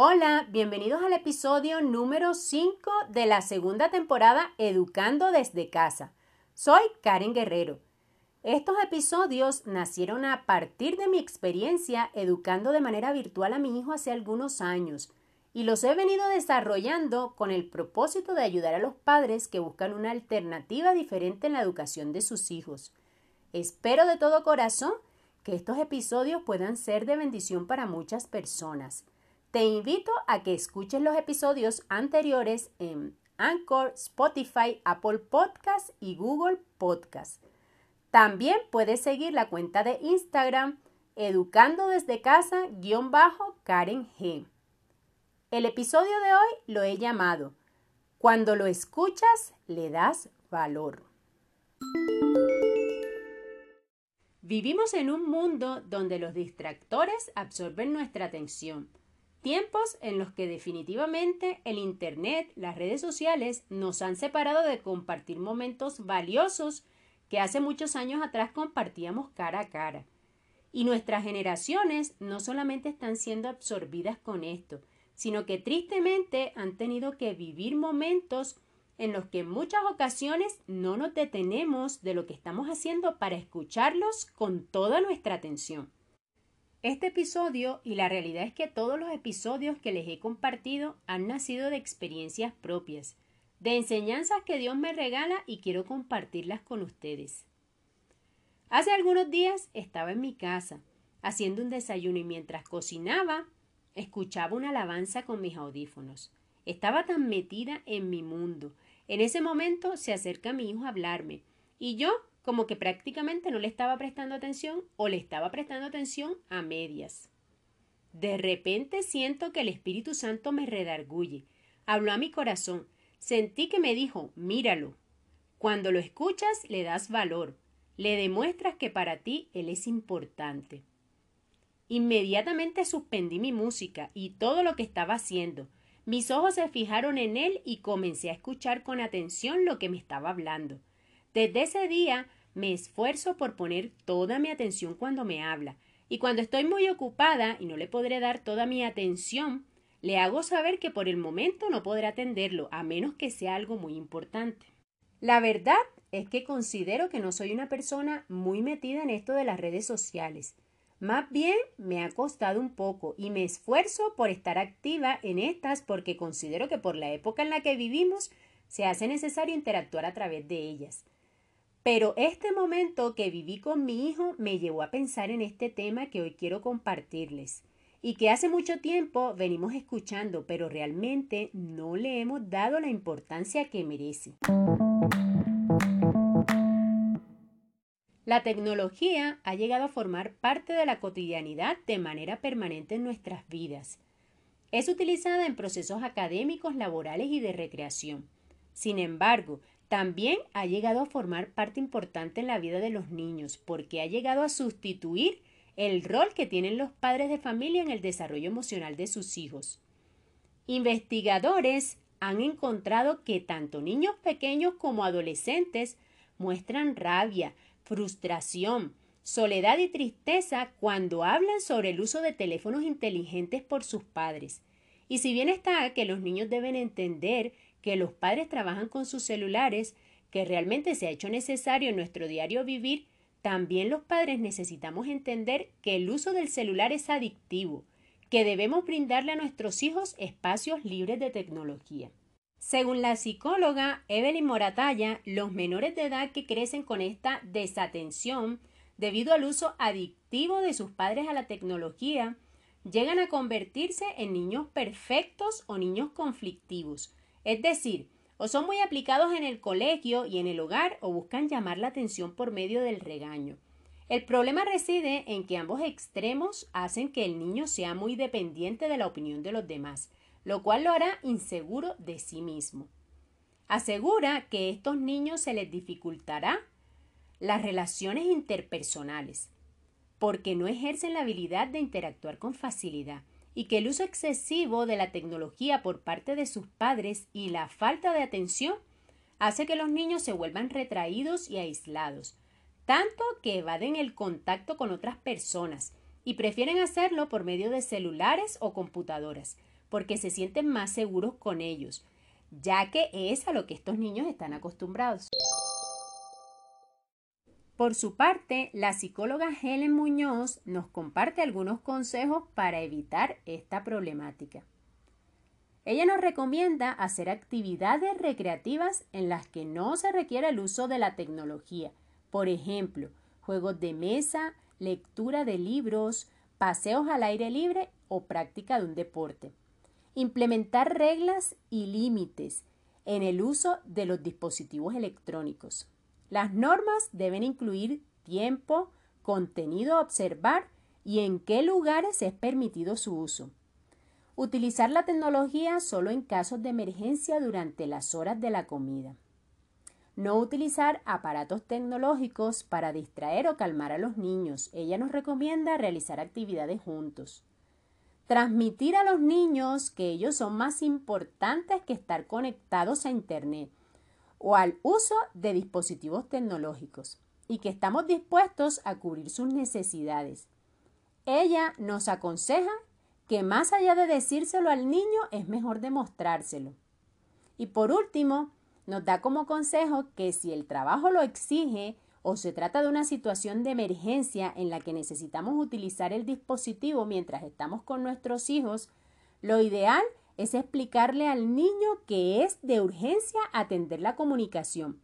Hola, bienvenidos al episodio número 5 de la segunda temporada Educando desde casa. Soy Karen Guerrero. Estos episodios nacieron a partir de mi experiencia educando de manera virtual a mi hijo hace algunos años y los he venido desarrollando con el propósito de ayudar a los padres que buscan una alternativa diferente en la educación de sus hijos. Espero de todo corazón que estos episodios puedan ser de bendición para muchas personas. Te invito a que escuches los episodios anteriores en Anchor, Spotify, Apple Podcast y Google Podcast. También puedes seguir la cuenta de Instagram educando desde casa-karen G. El episodio de hoy lo he llamado Cuando lo escuchas le das valor. Vivimos en un mundo donde los distractores absorben nuestra atención Tiempos en los que definitivamente el Internet, las redes sociales nos han separado de compartir momentos valiosos que hace muchos años atrás compartíamos cara a cara. Y nuestras generaciones no solamente están siendo absorbidas con esto, sino que tristemente han tenido que vivir momentos en los que en muchas ocasiones no nos detenemos de lo que estamos haciendo para escucharlos con toda nuestra atención. Este episodio y la realidad es que todos los episodios que les he compartido han nacido de experiencias propias, de enseñanzas que Dios me regala y quiero compartirlas con ustedes. Hace algunos días estaba en mi casa haciendo un desayuno y mientras cocinaba escuchaba una alabanza con mis audífonos. Estaba tan metida en mi mundo. En ese momento se acerca mi hijo a hablarme y yo como que prácticamente no le estaba prestando atención o le estaba prestando atención a medias. De repente siento que el Espíritu Santo me redarguye. Habló a mi corazón. Sentí que me dijo, míralo. Cuando lo escuchas le das valor. Le demuestras que para ti Él es importante. Inmediatamente suspendí mi música y todo lo que estaba haciendo. Mis ojos se fijaron en Él y comencé a escuchar con atención lo que me estaba hablando. Desde ese día me esfuerzo por poner toda mi atención cuando me habla, y cuando estoy muy ocupada y no le podré dar toda mi atención, le hago saber que por el momento no podré atenderlo, a menos que sea algo muy importante. La verdad es que considero que no soy una persona muy metida en esto de las redes sociales. Más bien me ha costado un poco y me esfuerzo por estar activa en estas porque considero que por la época en la que vivimos se hace necesario interactuar a través de ellas. Pero este momento que viví con mi hijo me llevó a pensar en este tema que hoy quiero compartirles y que hace mucho tiempo venimos escuchando, pero realmente no le hemos dado la importancia que merece. La tecnología ha llegado a formar parte de la cotidianidad de manera permanente en nuestras vidas. Es utilizada en procesos académicos, laborales y de recreación. Sin embargo, también ha llegado a formar parte importante en la vida de los niños porque ha llegado a sustituir el rol que tienen los padres de familia en el desarrollo emocional de sus hijos. Investigadores han encontrado que tanto niños pequeños como adolescentes muestran rabia, frustración, soledad y tristeza cuando hablan sobre el uso de teléfonos inteligentes por sus padres. Y si bien está que los niños deben entender que los padres trabajan con sus celulares, que realmente se ha hecho necesario en nuestro diario vivir, también los padres necesitamos entender que el uso del celular es adictivo, que debemos brindarle a nuestros hijos espacios libres de tecnología. Según la psicóloga Evelyn Moratalla, los menores de edad que crecen con esta desatención debido al uso adictivo de sus padres a la tecnología, llegan a convertirse en niños perfectos o niños conflictivos, es decir, o son muy aplicados en el colegio y en el hogar o buscan llamar la atención por medio del regaño. El problema reside en que ambos extremos hacen que el niño sea muy dependiente de la opinión de los demás, lo cual lo hará inseguro de sí mismo. Asegura que a estos niños se les dificultará las relaciones interpersonales, porque no ejercen la habilidad de interactuar con facilidad y que el uso excesivo de la tecnología por parte de sus padres y la falta de atención hace que los niños se vuelvan retraídos y aislados, tanto que evaden el contacto con otras personas y prefieren hacerlo por medio de celulares o computadoras, porque se sienten más seguros con ellos, ya que es a lo que estos niños están acostumbrados. Por su parte, la psicóloga Helen Muñoz nos comparte algunos consejos para evitar esta problemática. Ella nos recomienda hacer actividades recreativas en las que no se requiere el uso de la tecnología, por ejemplo, juegos de mesa, lectura de libros, paseos al aire libre o práctica de un deporte. Implementar reglas y límites en el uso de los dispositivos electrónicos. Las normas deben incluir tiempo, contenido a observar y en qué lugares es permitido su uso. Utilizar la tecnología solo en casos de emergencia durante las horas de la comida. No utilizar aparatos tecnológicos para distraer o calmar a los niños. Ella nos recomienda realizar actividades juntos. Transmitir a los niños que ellos son más importantes que estar conectados a Internet o al uso de dispositivos tecnológicos y que estamos dispuestos a cubrir sus necesidades. Ella nos aconseja que más allá de decírselo al niño es mejor demostrárselo. Y por último, nos da como consejo que si el trabajo lo exige o se trata de una situación de emergencia en la que necesitamos utilizar el dispositivo mientras estamos con nuestros hijos, lo ideal es explicarle al niño que es de urgencia atender la comunicación.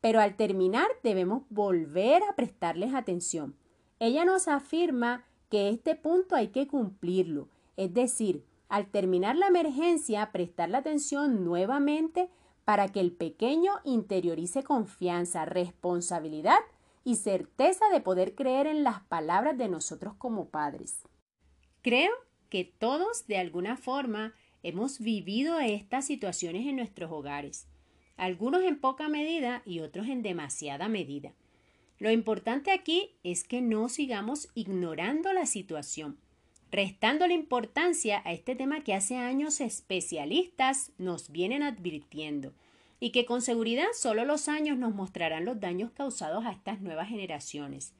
Pero al terminar debemos volver a prestarles atención. Ella nos afirma que este punto hay que cumplirlo, es decir, al terminar la emergencia, prestarle atención nuevamente para que el pequeño interiorice confianza, responsabilidad y certeza de poder creer en las palabras de nosotros como padres. Creo que todos de alguna forma Hemos vivido estas situaciones en nuestros hogares, algunos en poca medida y otros en demasiada medida. Lo importante aquí es que no sigamos ignorando la situación, restando la importancia a este tema que hace años especialistas nos vienen advirtiendo y que con seguridad solo los años nos mostrarán los daños causados a estas nuevas generaciones.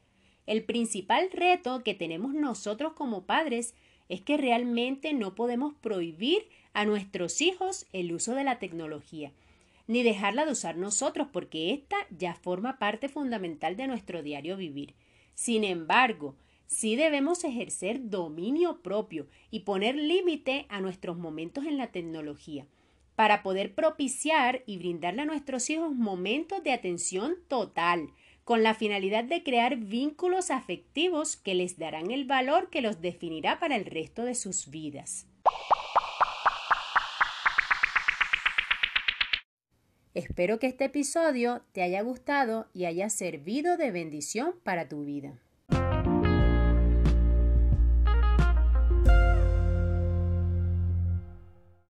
El principal reto que tenemos nosotros como padres es que realmente no podemos prohibir a nuestros hijos el uso de la tecnología, ni dejarla de usar nosotros, porque ésta ya forma parte fundamental de nuestro diario vivir. Sin embargo, sí debemos ejercer dominio propio y poner límite a nuestros momentos en la tecnología, para poder propiciar y brindarle a nuestros hijos momentos de atención total, con la finalidad de crear vínculos afectivos que les darán el valor que los definirá para el resto de sus vidas. Espero que este episodio te haya gustado y haya servido de bendición para tu vida.